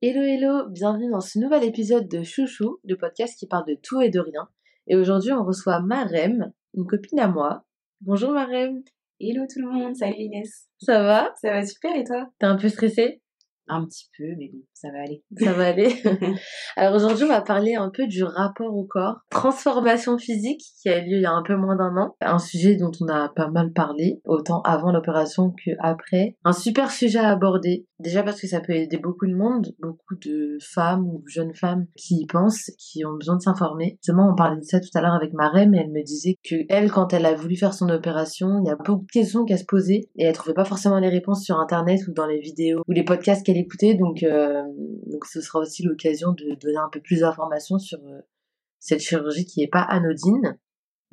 Hello hello, bienvenue dans ce nouvel épisode de Chouchou, le podcast qui parle de tout et de rien. Et aujourd'hui on reçoit Marem, une copine à moi. Bonjour Marem. Hello tout le monde, salut Inès. Ça va? Ça va super et toi? T'es un peu stressée? Un petit peu, mais bon, ça va aller. Ça va aller. Alors aujourd'hui, on va parler un peu du rapport au corps, transformation physique qui a eu lieu il y a un peu moins d'un an, un sujet dont on a pas mal parlé, autant avant l'opération que après. Un super sujet à aborder, déjà parce que ça peut aider beaucoup de monde, beaucoup de femmes ou jeunes femmes qui y pensent, qui ont besoin de s'informer. Justement, on parlait de ça tout à l'heure avec ma reine, et elle me disait que elle, quand elle a voulu faire son opération, il y a beaucoup de questions qu'elle se posait et elle trouvait pas forcément les réponses sur internet ou dans les vidéos ou les podcasts qu'elle écoutait, donc euh, donc ce sera aussi l'occasion de donner un peu plus d'informations sur euh, cette chirurgie qui est pas anodine.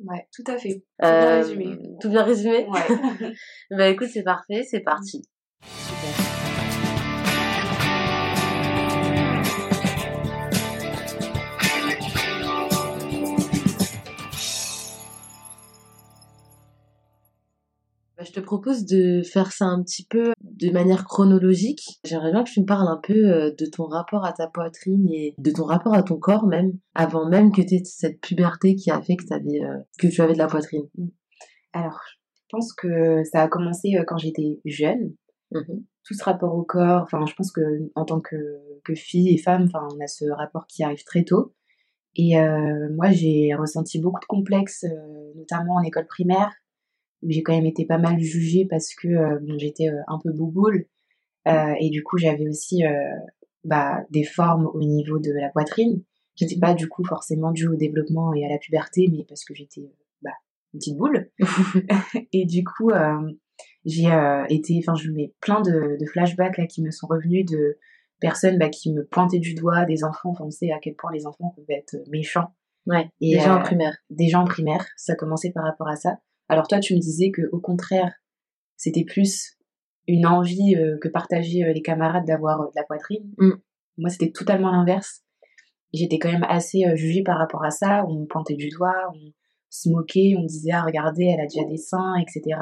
Ouais, tout à fait. Tout bien résumé. Tout bien résumé Ouais. Bah écoute, c'est parfait, c'est parti. super. Je te propose de faire ça un petit peu de manière chronologique. J'aimerais bien que tu me parles un peu euh, de ton rapport à ta poitrine et de ton rapport à ton corps même, avant même que tu aies cette puberté qui a fait que, t'avais, euh, que tu avais de la poitrine. Alors, je pense que ça a commencé euh, quand j'étais jeune. Mhm. Tout ce rapport au corps, enfin, je pense que en tant que, que fille et femme, enfin, on a ce rapport qui arrive très tôt. Et euh, moi, j'ai ressenti beaucoup de complexes, notamment en école primaire, où j'ai quand même été pas mal jugée parce que euh, bon, j'étais euh, un peu bouboule. Euh, et du coup, j'avais aussi bah, des formes au niveau de la poitrine. J'étais pas du coup forcément due au développement et à la puberté, mais parce que j'étais bah, une petite boule. et du coup, j'ai été, enfin, je mets plein de, de flashbacks là qui me sont revenus de personnes bah, qui me pointaient du doigt, des enfants. Enfin, on sait à quel point les enfants peuvent être méchants. Ouais, Et, déjà en primaire. Déjà en primaire, ça commençait par rapport à ça. Alors toi, tu me disais que au contraire, c'était plus une envie euh, que partageaient euh, les camarades d'avoir euh, de la poitrine. Mm. Moi, c'était totalement l'inverse. J'étais quand même assez jugée par rapport à ça. On me pointait du doigt, on se moquait, on disait ah regardez, elle a déjà des seins, etc.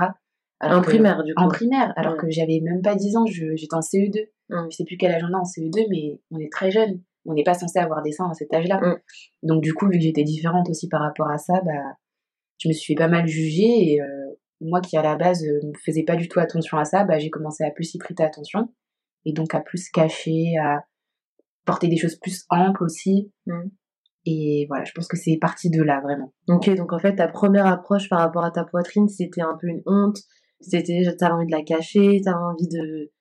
Alors En que- primaire, du coup. En primaire, alors Ouais. que j'avais même pas 10 ans, j'étais en CE2. Mm. Je sais plus quel âge on a en CE2, mais on est très jeune. On n'est pas censé avoir des seins à cet âge-là. Mm. Donc du coup, vu que j'étais différente aussi par rapport à ça, bah, je me suis fait pas mal juger. Et euh, moi qui à la base euh, ne faisais pas du tout attention à ça, bah, j'ai commencé à plus y prêter attention. Et donc à plus cacher, à porter des choses plus amples aussi. Mm. Et voilà, je pense que c'est parti de là, vraiment. Ok, donc en fait, ta première approche par rapport à ta poitrine, c'était un peu une honte. C'était, t'avais envie de la cacher, t'avais envie de,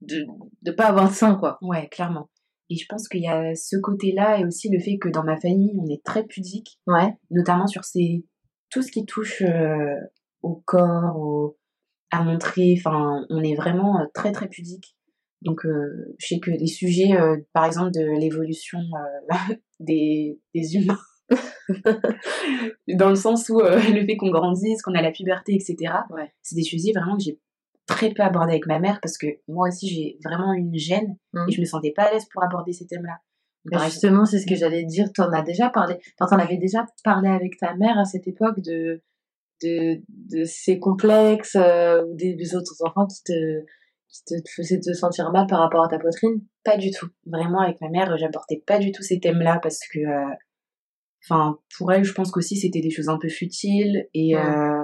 de, de pas avoir de sein, quoi. Ouais, clairement. Et je pense qu'il y a ce côté-là et aussi le fait que dans ma famille, on est très pudique. Ouais. notamment sur ces tout ce qui touche euh, au corps, au, à montrer. Enfin, on est vraiment euh, très très pudique. Donc, euh, je sais que les sujets, euh, par exemple, de l'évolution des, des humains, dans le sens où le fait qu'on grandisse, qu'on a la puberté, etc. Ouais. C'est des sujets vraiment que j'ai très peu abordé avec ma mère parce que moi aussi j'ai vraiment une gêne et je me sentais pas à l'aise pour aborder ces thèmes-là. Exemple- justement, c'est ce que j'allais dire. T'en as déjà parlé. T'en avais déjà parlé avec ta mère à cette époque de de, de ces complexes euh, ou des, des autres enfants qui te qui te faisaient te sentir mal par rapport à ta poitrine? Pas du tout. Vraiment, avec ma mère, j'abordais pas du tout ces thèmes-là parce que, euh, enfin, pour elle, je pense qu'aussi c'était des choses un peu futiles et euh,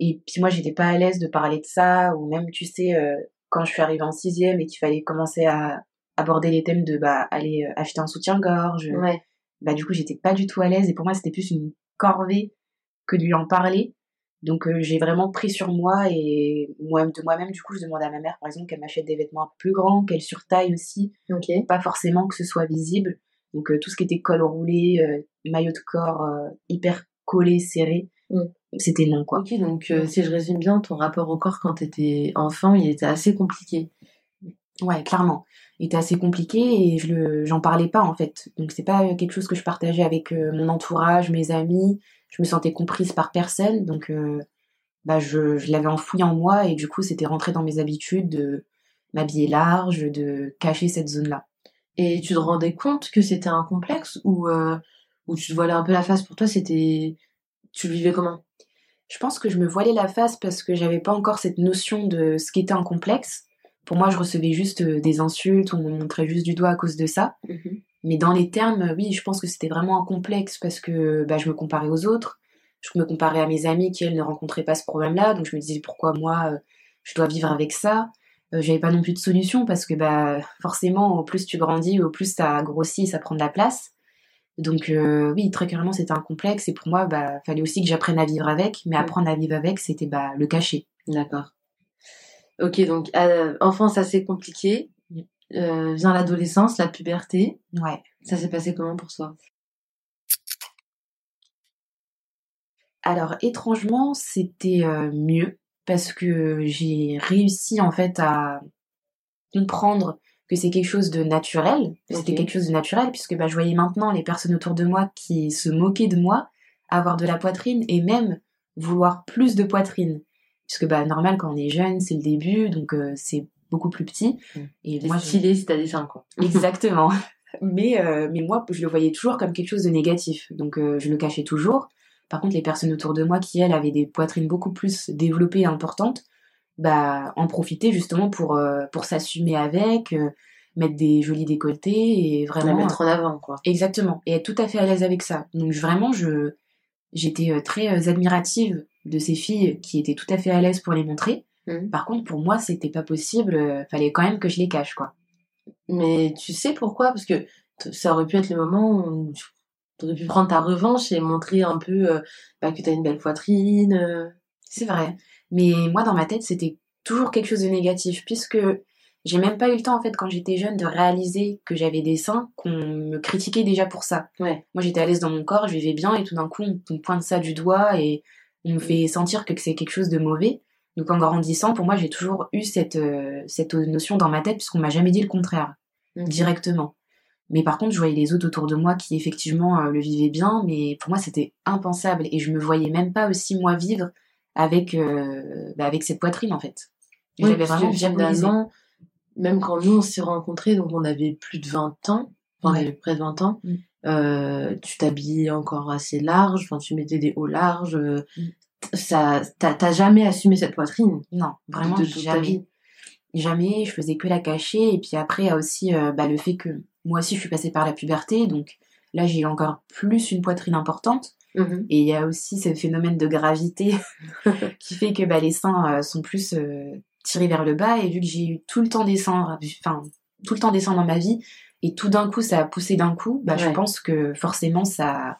et puis moi, j'étais pas à l'aise de parler de ça ou même, tu sais, euh, quand je suis arrivée en sixième et qu'il fallait commencer à aborder les thèmes de bah aller euh, acheter un soutien-gorge, Ouais. bah du coup, j'étais pas du tout à l'aise et pour moi, c'était plus une corvée que de lui en parler. Donc euh, j'ai vraiment pris sur moi et moi de moi-même du coup je demandais à ma mère par exemple qu'elle m'achète des vêtements un peu plus grands, qu'elle surtaille aussi, pas forcément que ce soit visible. Donc euh, tout ce qui était col roulé, euh, maillot de corps euh, hyper collé, serré, Mm. c'était non quoi. Ok, donc euh, si je résume bien, ton rapport au corps quand t'étais enfant, il était assez compliqué. Ouais, clairement. Il était assez compliqué et je le, j'en parlais pas en fait. Donc c'est pas quelque chose que je partageais avec euh, mon entourage, mes amis. Je me sentais comprise par personne, donc euh, bah je, je l'avais enfoui en moi et du coup c'était rentré dans mes habitudes de m'habiller large, de cacher cette zone-là. Et tu te rendais compte que c'était un complexe ou euh, ou tu te voilais un peu la face? Pour toi, c'était tu le vivais comment? Je pense que je me voilais la face parce que j'avais pas encore cette notion de ce qu'était un complexe. Pour moi, je recevais juste euh, des insultes, on me montrait juste du doigt à cause de ça. Mhm. Mais dans les termes, oui, je pense que c'était vraiment un complexe parce que bah, je me comparais aux autres. Je me comparais à mes amis qui, elles, ne rencontraient pas ce problème-là. Donc je me disais pourquoi moi, euh, je dois vivre avec ça? Euh, J'avais pas non plus de solution parce que bah, forcément, au plus tu grandis, au plus ça grossit et ça prend de la place. Donc euh, oui, très clairement, c'était un complexe. Et pour moi, bah, fallait aussi que j'apprenne à vivre avec. Mais apprendre à vivre avec, c'était bah, le cacher. D'accord. Ok, donc euh, enfance assez compliqué. Euh, vient l'adolescence, la puberté. Ouais. Ça s'est passé comment pour toi? Alors étrangement, c'était euh, mieux parce que j'ai réussi en fait à comprendre que c'est quelque chose de naturel. C'était quelque chose de naturel puisque bah, je voyais maintenant les personnes autour de moi qui se moquaient de moi, avoir de la poitrine et même vouloir plus de poitrine. Puisque bah normal quand on est jeune, c'est le début, donc euh, c'est beaucoup plus petit. Mm. Et moi, stylé si t'as des seins, quoi. Exactement. Mais, euh, mais moi, je le voyais toujours comme quelque chose de négatif. Donc, euh, je le cachais toujours. Par contre, les personnes autour de moi qui, elles, avaient des poitrines beaucoup plus développées et importantes, bah, en profitaient justement pour, pour s'assumer avec, mettre des jolis décolletés et La vraiment. mettre en avant, quoi. Exactement. Et être tout à fait à l'aise avec ça. Donc, vraiment, je, j'étais très admirative de ces filles qui étaient tout à fait à l'aise pour les montrer. Mhm. Par contre, pour moi, c'était pas possible. euh, fallait quand même que je les cache, quoi. Mais tu sais pourquoi? Parce que ça aurait pu être le moment où tu aurais pu prendre ta revanche et montrer un peu euh, bah, que t'as une belle poitrine. euh. C'est vrai. Mais moi, dans ma tête, c'était toujours quelque chose de négatif, puisque j'ai même pas eu le temps, en fait, quand j'étais jeune, de réaliser que j'avais des seins, qu'on me critiquait déjà pour ça. Ouais. Moi, j'étais à l'aise dans mon corps, je vivais bien, et tout d'un coup, on, on pointe ça du doigt et on me fait sentir que c'est quelque chose de mauvais. Donc, en grandissant, pour moi, j'ai toujours eu cette, euh, cette notion dans ma tête, puisqu'on m'a jamais dit le contraire directement. Mais par contre, je voyais les autres autour de moi qui effectivement euh, le vivaient bien, mais pour moi c'était impensable et je me voyais même pas aussi moi vivre avec euh, bah, avec cette poitrine en fait. Oui, J'avais vraiment finalement, même quand nous on s'est rencontrés, donc on avait plus de 20 ans, enfin on avait près de 20 ans, Mm. Euh, tu t'habillais encore assez large, enfin tu mettais des hauts larges, euh, Mm. ça, t'as jamais assumé cette poitrine? Non, vraiment de jamais. Jamais, je faisais que la cacher et puis après il y a aussi euh, bah, le fait que moi aussi je suis passée par la puberté donc là j'ai encore plus une poitrine importante Mhm. et il y a aussi ce phénomène de gravité qui fait que bah, les seins euh, sont plus tirés vers le bas et vu que j'ai eu tout le temps des seins enfin tout le temps des seins dans ma vie et tout d'un coup ça a poussé d'un coup bah je pense que forcément ça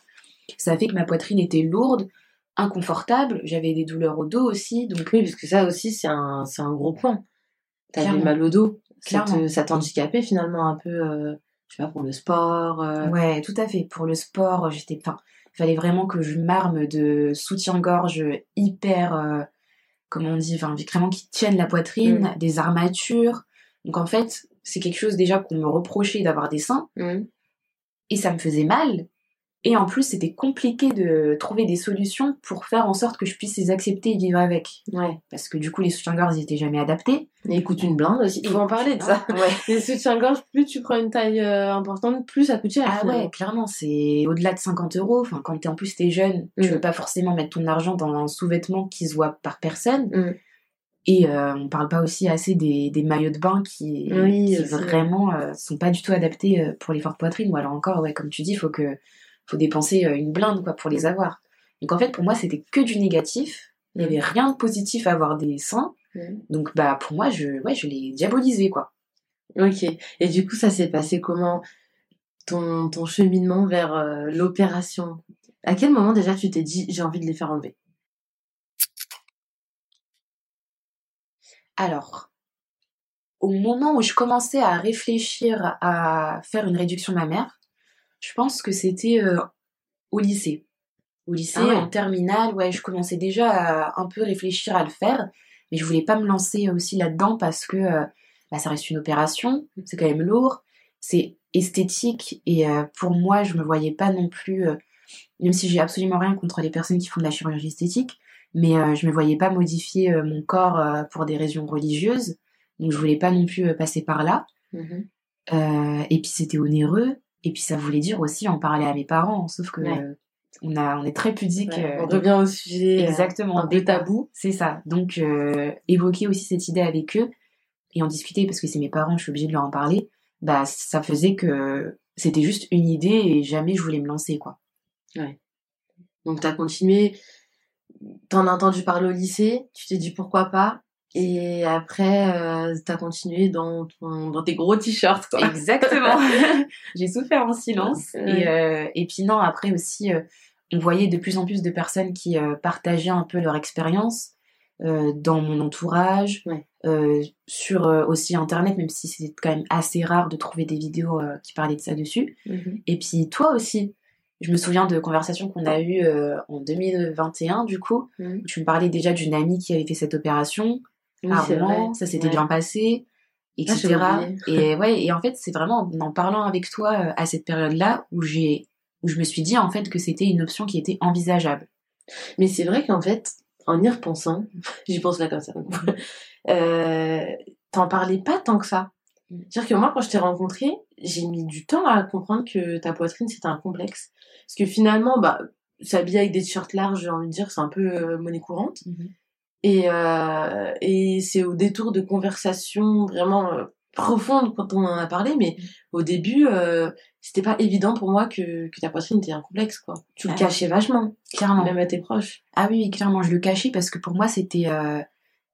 ça a fait que ma poitrine était lourde inconfortable j'avais des douleurs au dos aussi donc Oui, parce que ça aussi c'est un, c'est un gros point. T'avais mal au dos, Clairement. ça t'handicapait finalement un peu, euh, je sais pas, pour le sport. euh. Ouais, tout à fait. Pour le sport, j'étais. Enfin, il fallait vraiment que je m'arme de soutien-gorge hyper. euh, comment on dit Enfin, vraiment qui tiennent la poitrine, des armatures. Donc en fait, c'est quelque chose déjà qu'on me reprochait d'avoir des seins et ça me faisait mal. Et en plus, c'était compliqué de trouver des solutions pour faire en sorte que je puisse les accepter et vivre avec. Ouais. Parce que du coup, les soutiens-gorge, ils étaient jamais adaptés. Et écoute une blinde aussi. Il faut en parler de ça. Ouais. Les soutiens-gorge, plus tu prends une taille euh, importante, plus ça coûte cher. Ah finalement. ouais, clairement, c'est au-delà de 50 euros. Enfin, quand t'es en plus t'es jeune, tu Mm. veux pas forcément mettre ton argent dans un sous-vêtement qui se voit par personne. Mm. Et euh, on parle pas aussi assez des, des maillots de bain qui, Oui, qui vraiment euh, sont pas du tout adaptés euh, pour les fortes poitrines. Ou alors encore, ouais, comme tu dis, faut que faut dépenser euh, une blinde quoi pour les avoir. Donc en fait, pour moi, c'était que du négatif. Il y avait rien de positif à avoir des seins. Mm. Donc bah pour moi, je ouais, je l'ai diabolisé quoi. Ok. Et du coup, ça s'est passé comment ton, ton cheminement vers euh, l'opération? À quel moment déjà tu t'es dit j'ai envie de les faire enlever? Alors, au moment où je commençais à réfléchir à faire une réduction mammaire, je pense que c'était euh, au lycée. Au lycée, Ah ouais. en terminale, ouais, je commençais déjà à un peu réfléchir à le faire, mais je voulais pas me lancer aussi là-dedans parce que euh, bah, ça reste une opération, c'est quand même lourd, c'est esthétique et euh, pour moi, je me voyais pas non plus, même si j'ai absolument rien contre les personnes qui font de la chirurgie esthétique, mais euh, je me voyais pas modifier euh, mon corps euh, pour des raisons religieuses, donc je voulais pas non plus euh, passer par là. Euh, et puis c'était onéreux, et puis ça voulait dire aussi en parler à mes parents, sauf que Ouais. on a on est très pudique. Ouais, On revient au sujet. exactement des tabou. C'est ça. Donc évoquer aussi cette idée avec eux. et en discuter parce que c'est mes parents, je suis obligée de leur en parler, bah ça faisait que c'était juste une idée et jamais je voulais me lancer quoi. Ouais. Donc t'as continué, t'en as entendu parler au lycée, tu t'es dit pourquoi pas, et après euh, t'as continué dans ton, dans tes gros t-shirts quoi. Exactement. J'ai souffert en silence et euh, et puis non après aussi euh, on voyait de plus en plus de personnes qui partageaient un peu leur expérience dans mon entourage, Ouais. sur aussi internet, même si c'est quand même assez rare de trouver des vidéos qui parlaient de ça dessus. Mhm. Et puis toi aussi, je me souviens de conversations qu'on a eues euh, en 2021 du coup. Où Tu me parlais déjà d'une amie qui avait fait cette opération Oui, à Rouen, vrai. ça s'était Ouais. bien passé, Ah, etc. et ouais, et en fait, c'est vraiment en parlant avec toi euh, à cette période-là où j'ai où je me suis dit en fait que c'était une option qui était envisageable. Mais c'est vrai qu'en fait, en y repensant, j'y pense là comme ça. euh, T'en parlais pas tant que ça. C'est-à-dire que moi, quand je t'ai rencontré, j'ai mis du temps à comprendre que ta poitrine c'était un complexe. Parce que finalement, bah, s'habiller avec des t-shirts larges, j'ai envie de dire, c'est un peu euh, monnaie courante. Et, euh, et c'est au détour de conversations vraiment euh, profondes quand on en a parlé, mais au début, euh, c'était pas évident pour moi que, que ta poitrine était un complexe, quoi. Tu le Ah. cachais vachement, Clairement. même à tes proches. Ah oui, oui, clairement, je le cachais parce que pour moi, c'était, euh,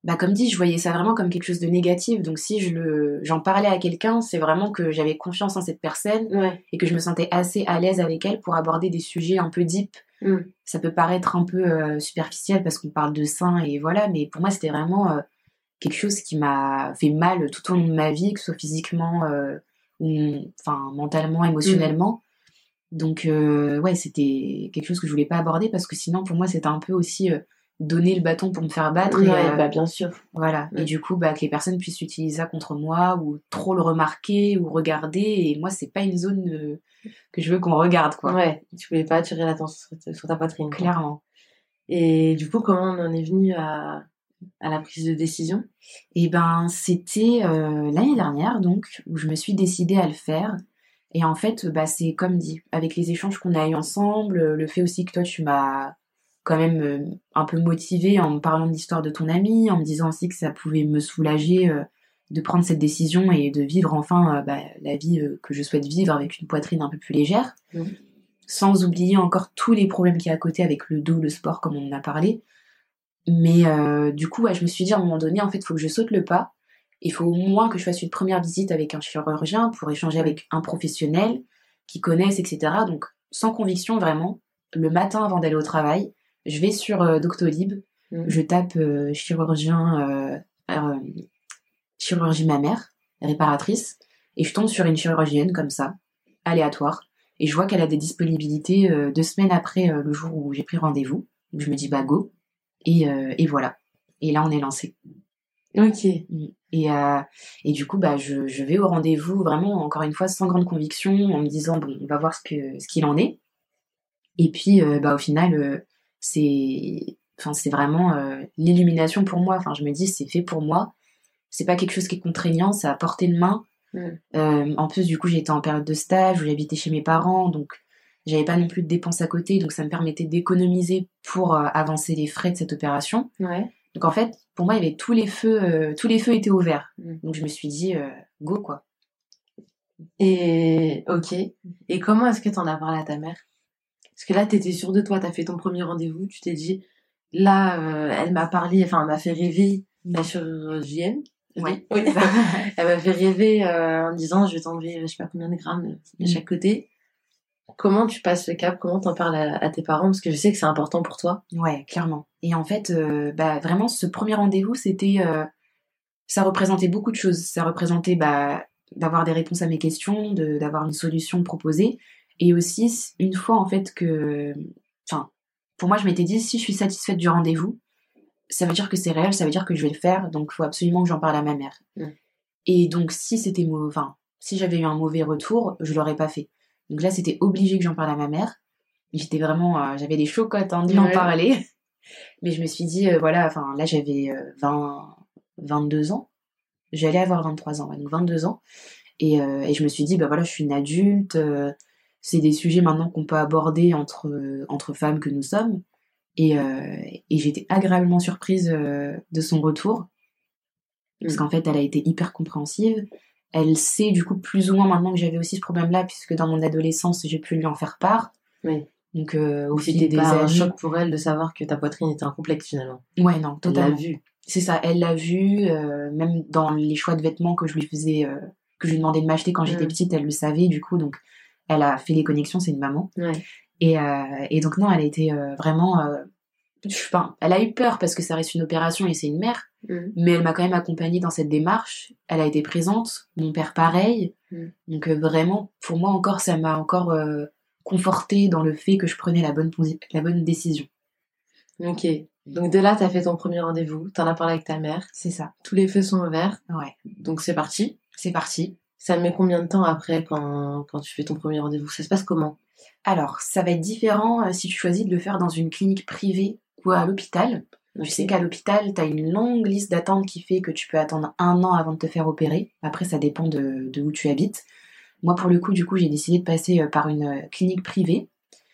bah, comme dit, je voyais ça vraiment comme quelque chose de négatif. Donc si je le, j'en parlais à quelqu'un, c'est vraiment que j'avais confiance en cette personne Ouais. et que je me sentais assez à l'aise avec elle pour aborder des sujets un peu deep. Mm. Ça peut paraître un peu euh, superficiel parce qu'on parle de seins et voilà, mais pour moi, c'était vraiment euh, quelque chose qui m'a fait mal tout au long de ma vie, que ce soit physiquement, euh, ou enfin mentalement, émotionnellement. Donc euh, ouais, c'était quelque chose que je voulais pas aborder parce que sinon pour moi c'était un peu aussi donner le bâton pour me faire battre. et, Ouais, euh, bah bien sûr. voilà. Ouais. Et du coup, bah, que les personnes puissent utiliser ça contre moi ou trop le remarquer ou regarder. Et moi, c'est pas une zone euh, que je veux qu'on regarde, quoi. Ouais, tu voulais pas attirer l'attention sur, ta poitrine. quoi. Clairement. Et du coup, comment on en est venu à, à la prise de décision? Et ben, c'était euh, l'année dernière, donc, où je me suis décidée à le faire. Et en fait, bah, c'est comme dit, avec les échanges qu'on a eu ensemble, le fait aussi que toi, tu m'as quand même euh, un peu motivée en me parlant de l'histoire de ton ami, en me disant aussi que ça pouvait me soulager euh, de prendre cette décision et de vivre enfin euh, bah, la vie que je souhaite vivre avec une poitrine un peu plus légère. Sans oublier encore tous les problèmes qu'il y a à côté avec le dos, le sport, comme on en a parlé. Mais euh, du coup, ouais, je me suis dit à un moment donné, en fait, il faut que je saute le pas. Il faut au moins que je fasse une première visite avec un chirurgien pour échanger avec un professionnel qui connaisse, etc. Donc, sans conviction, vraiment, le matin avant d'aller au travail, je vais sur euh, Doctolib, Mhm. je tape euh, chirurgien, euh, chirurgie mammaire, réparatrice, et je tombe sur une chirurgienne comme ça, aléatoire, et je vois qu'elle a des disponibilités euh, deux semaines après euh, le jour où j'ai pris rendez-vous. Donc je me dis bah go, et, euh, et voilà. Et là on est lancé. Ok. Et, euh, et du coup, bah, je, je vais au rendez-vous vraiment, encore une fois, sans grande conviction, en me disant, bon, on va voir ce que ce qu'il en est. Et puis, bah, au final, c'est enfin, c'est vraiment euh, l'illumination pour moi. Enfin, je me dis, c'est fait pour moi. C'est pas quelque chose qui est contraignant, c'est à portée de main. Mm. Euh, en plus, du coup, j'étais en période de stage où j'habitais chez mes parents, donc j'avais pas non plus de dépenses à côté, donc ça me permettait d'économiser pour euh, avancer les frais de cette opération. Ouais. Donc en fait, pour moi, il y avait tous les feux, tous les feux étaient ouverts. Mm. Donc je me suis dit, go quoi. Et ok. Et comment est-ce que t'en as parlé à ta mère? Parce que là, t'étais sûre de toi, t'as fait ton premier rendez-vous, tu t'es dit, là, euh, elle m'a parlé, enfin, elle m'a fait rêver la chirurgienne. dis Oui. elle m'a fait rêver euh, en disant, je vais t'enlever, je sais pas combien de grammes de Mm. chaque côté. Comment tu passes le cap? Comment t'en parles à, à tes parents? Parce que je sais que c'est important pour toi. Ouais, clairement. Et en fait, euh, bah vraiment, ce premier rendez-vous, c'était, euh, ça représentait beaucoup de choses. Ça représentait bah d'avoir des réponses à mes questions, de d'avoir une solution proposée, et aussi une fois en fait que, enfin, pour moi, je m'étais dit si je suis satisfaite du rendez-vous, ça veut dire que c'est réel, ça veut dire que je vais le faire, donc il faut absolument que j'en parle à ma mère. Mm. Et donc si c'était enfin, si j'avais eu un mauvais retour, je l'aurais pas fait. Donc là, c'était obligé que j'en parle à ma mère. J'étais vraiment, euh, j'avais des chocottes hein, d'y en Ouais. parler. Mais je me suis dit, euh, voilà, enfin là j'avais euh, 20, 22 ans. J'allais avoir 23 ans, ouais, donc 22 ans. Et, euh, et je me suis dit, bah voilà, je suis une adulte. C'est des sujets maintenant qu'on peut aborder entre, euh, entre femmes que nous sommes. Et, euh, et j'étais agréablement surprise euh, de son retour. parce Mm. qu'en fait, elle a été hyper compréhensive. Elle sait du coup plus ou moins maintenant que j'avais aussi ce problème-là, puisque dans mon adolescence, j'ai pu lui en faire part. Oui. Donc euh, au fil C'était des pas un choc pour elle de savoir que ta poitrine était un complexe finalement. ouais non, Elle l'a totalement. vu. C'est ça, elle l'a vu, euh, même dans les choix de vêtements que je lui faisais, euh, que je lui demandais de m'acheter quand j'étais Mm. petite, elle le savait du coup, donc elle a fait les connexions, c'est une maman. Ouais. Et, euh, et donc non, elle a été euh, vraiment, euh, pas, elle a eu peur parce que ça reste une opération et c'est une mère, Mm. mais elle m'a quand même accompagnée dans cette démarche. Elle a été présente, mon père pareil. Mm. Donc euh, vraiment, pour moi encore, ça m'a encore confortée dans le fait que je prenais la bonne, la bonne décision. Ok. Donc de là, t'as fait ton premier rendez-vous, t'en as parlé avec ta mère, C'est ça. tous les feux sont ouverts, Ouais, donc c'est parti. c'est parti. Ça met combien de temps après quand, quand tu fais ton premier rendez-vous? Ça se passe comment? Alors, ça va être différent euh, si tu choisis de le faire dans une clinique privée ou à l'hôpital. Tu sais qu'à l'hôpital, tu as une longue liste d'attente qui fait que tu peux attendre un an avant de te faire opérer. Après, ça dépend de, de où tu habites. Moi, pour le coup, du coup, j'ai décidé de passer euh, par une euh, clinique privée.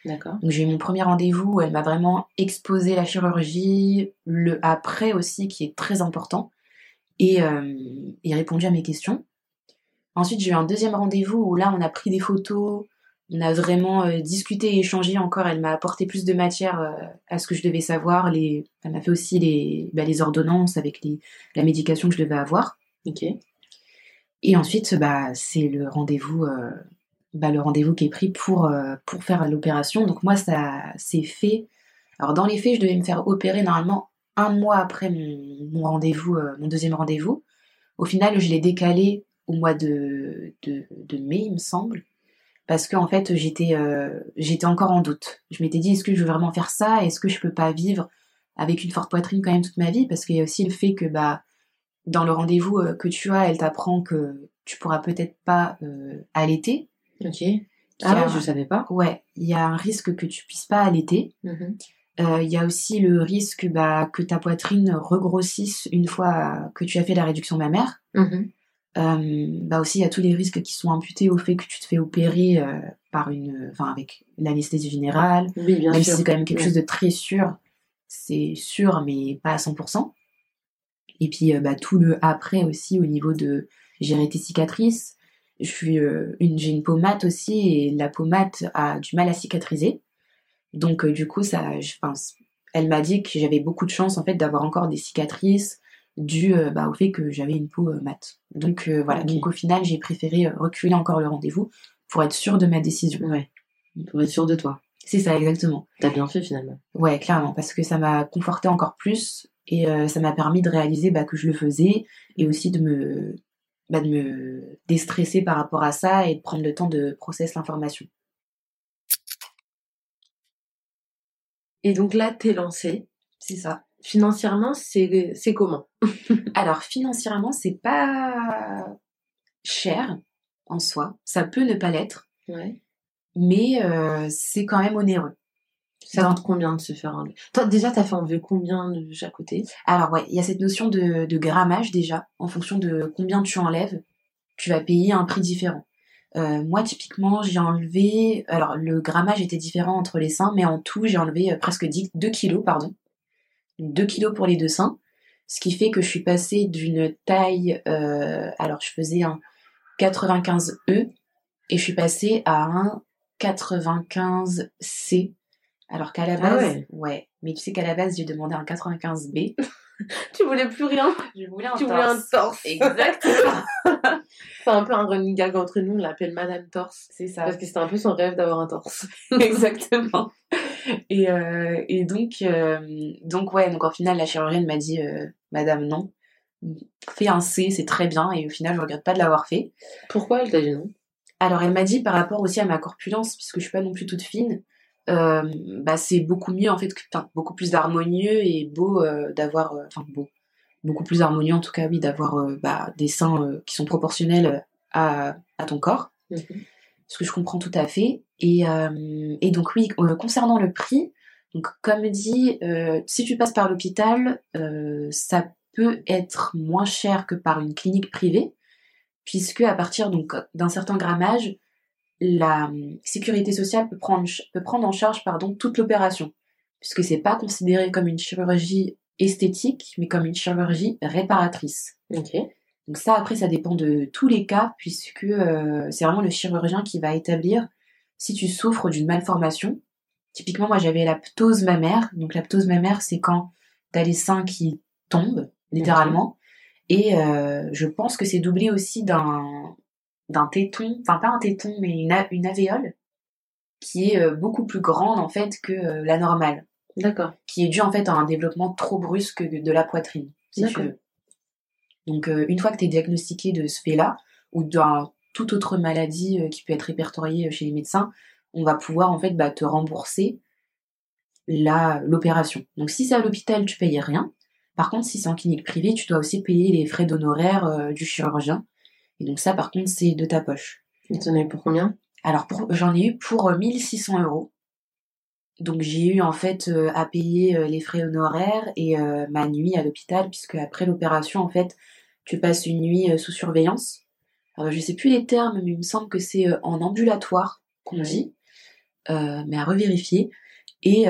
D'accord. Donc, j'ai eu mon premier rendez-vous où elle m'a vraiment exposé la chirurgie, le après aussi, qui est très important, et, euh, et répondu à mes questions. Ensuite, j'ai eu un deuxième rendez-vous où là, on a pris des photos, on a vraiment euh, discuté et échangé encore. Elle m'a apporté plus de matière euh, à ce que je devais savoir. Les... Elle m'a fait aussi les, bah, les ordonnances avec les... la médication que je devais avoir. Ok. Et ensuite, bah, c'est le rendez-vous, euh, bah, le rendez-vous qui est pris pour, pour faire l'opération. Donc moi, ça s'est fait. Alors dans les faits, je devais me faire opérer normalement un mois après mon, mon rendez-vous, mon deuxième rendez-vous. Au final, je l'ai décalé au mois de, de, de mai, il me semble, parce qu'en fait, j'étais euh, j'étais encore en doute. Je m'étais dit, est-ce que je veux vraiment faire ça? Est-ce que je peux pas vivre avec une forte poitrine quand même toute ma vie? Parce qu'il y a aussi le fait que bah dans le rendez-vous euh, que tu as, elle t'apprend que tu pourras peut-être pas euh, allaiter. Ok. Ah ouais, je savais pas. Ouais, il y a un risque que tu puisses pas allaiter. Mhm. Euh, Il y a aussi le risque bah, que ta poitrine regrossisse une fois que tu as fait la réduction mammaire. Mhm. Euh, bah aussi, il y a tous les risques qui sont imputés au fait que tu te fais opérer euh, par une, enfin avec l'anesthésie générale, Oui, bien même si c'est quand même quelque chose de très sûr. C'est sûr, mais pas à 100%. Et puis euh, bah, tout le après aussi au niveau de gérer tes cicatrices. Je suis une, j'ai une peau mate aussi et la peau mate a du mal à cicatriser. Donc du coup ça, je pense, elle m'a dit que j'avais beaucoup de chance en fait d'avoir encore des cicatrices dû euh, bah, au fait que j'avais une peau euh, mate. Donc euh, voilà, donc au final j'ai préféré reculer encore le rendez-vous pour être sûre de ma décision. Ouais. Pour être sûr de toi. C'est ça exactement. T'as bien fait finalement. Ouais, clairement, parce que ça m'a conforté encore plus et euh, ça m'a permis de réaliser bah, que je le faisais et aussi de me, bah, de me déstresser par rapport à ça et de prendre le temps de process l'information. Et donc là, t'es lancé. C'est ça. Financièrement, c'est comment? Alors financièrement, c'est pas cher en soi. Ça peut ne pas l'être, Ouais. mais euh, c'est quand même onéreux. Ça coûte combien de se faire enlever Toi, déjà, t'as fait enlever combien de chaque côté? Alors ouais, il y a cette notion de, de grammage déjà, en fonction de combien tu enlèves, tu vas payer un prix différent. Euh, moi typiquement j'ai enlevé, alors le grammage était différent entre les seins, mais en tout j'ai enlevé euh, presque 10, 2 kilos, pardon. 2 kilos pour les deux seins, ce qui fait que je suis passée d'une taille, euh, alors je faisais un 95E et je suis passée à un 95C. Alors qu'à la Ah base, ouais. ouais, mais tu sais qu'à la base j'ai demandé un 95B. Tu voulais plus rien Je voulais un Tu voulais un torse Exactement. C'est un peu un running gag entre nous, on l'appelle Madame Torse. C'est ça. Parce que c'était un peu son rêve d'avoir un torse. Exactement. Et, euh, et donc, euh, donc ouais, donc au final, la chirurgienne m'a dit, euh, Madame, non, fais un C, c'est très bien. Et au final, je regrette pas de l'avoir fait. Pourquoi elle t'a dit non? Alors, elle m'a dit par rapport aussi à ma corpulence, puisque je suis pas non plus toute fine, bah c'est beaucoup mieux en fait, que- beaucoup plus harmonieux et beau d'avoir, enfin beau, beaucoup plus harmonieux en tout cas oui, d'avoir euh, bah, des seins euh, qui sont proportionnels à, à ton corps. ce que je comprends tout à fait. Et, euh, et donc oui, euh, concernant le prix, donc comme dit, euh, si tu passes par l'hôpital, euh, ça peut être moins cher que par une clinique privée, puisque à partir donc d'un certain grammage, la euh, sécurité sociale peut prendre, peut prendre en charge pardon, toute l'opération, puisque c'est pas considéré comme une chirurgie esthétique, mais comme une chirurgie réparatrice. Donc ça, après, ça dépend de tous les cas, puisque euh, c'est vraiment le chirurgien qui va établir si tu souffres d'une malformation. Typiquement, moi, j'avais la ptose mammaire. Donc la ptose mammaire, c'est quand t'as les seins qui tombent, littéralement. Et euh, je pense que c'est doublé aussi d'un d'un téton, enfin pas un téton, mais une, une alvéole, qui est euh, beaucoup plus grande en fait que la normale, D'accord. qui est due en fait à un développement trop brusque de la poitrine, si tu veux. Donc euh, une fois que tu es diagnostiqué de ce fait-là, ou d'un toute autre maladie euh, qui peut être répertoriée chez les médecins, on va pouvoir en fait bah, te rembourser la l'opération. Donc si c'est à l'hôpital, tu payes rien. Par contre, si c'est en clinique privée, tu dois aussi payer les frais d'honoraires euh, du chirurgien. Et donc ça, par contre, c'est de ta poche. Et t'en as eu pour combien? Alors j'en ai eu pour euh, 1600 euros. Donc j'ai eu en fait euh, à payer euh, les frais honoraires et euh, ma nuit à l'hôpital, puisque après l'opération, en fait, tu passes une nuit sous surveillance. Alors je sais plus les termes, mais il me semble que c'est en ambulatoire qu'on dit, mais à revérifier. Et,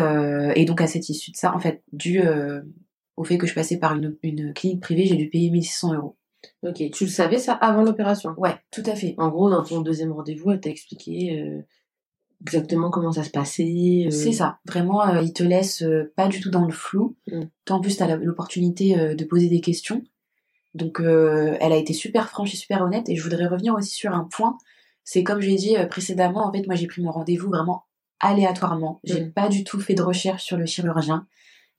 et donc à cette issue de ça, en fait, dû au fait que je passais par une, une clinique privée, j'ai dû payer 1600 euros. Ok. Tu le savais ça avant l'opération? Ouais, tout à fait. En gros, dans ton deuxième rendez-vous, elle t'a expliqué exactement comment ça se passait. euh, C'est ça. Vraiment, euh, il te laisse euh, pas du tout dans le flou. Mm. Toi, en plus, tu as l'opportunité euh, de poser des questions. Donc, elle a été super franche et super honnête. Et je voudrais revenir aussi sur un point. C'est comme je l'ai dit précédemment, en fait, moi, j'ai pris mon rendez-vous vraiment aléatoirement. J'ai Mm. pas du tout fait de recherche sur le chirurgien.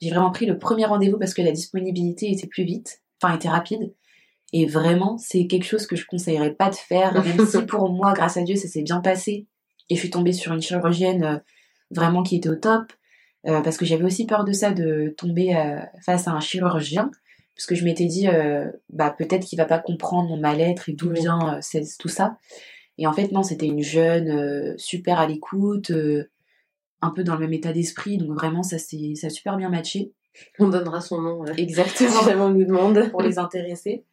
J'ai vraiment pris le premier rendez-vous parce que la disponibilité était plus vite, enfin, était rapide. Et vraiment, c'est quelque chose que je conseillerais pas de faire, même si pour moi, grâce à Dieu, ça s'est bien passé. Et je suis tombée sur une chirurgienne euh, vraiment qui était au top. euh, parce que j'avais aussi peur de ça, de tomber euh, face à un chirurgien. Parce que je m'étais dit, euh, bah peut-être qu'il va pas comprendre mon mal-être et d'où vient c'est- tout ça. Et en fait, non, c'était une jeune, super à l'écoute, un peu dans le même état d'esprit. Donc vraiment, ça, ça a super bien matché. On donnera son nom. Exactement. si jamais on nous demande. pour les intéresser.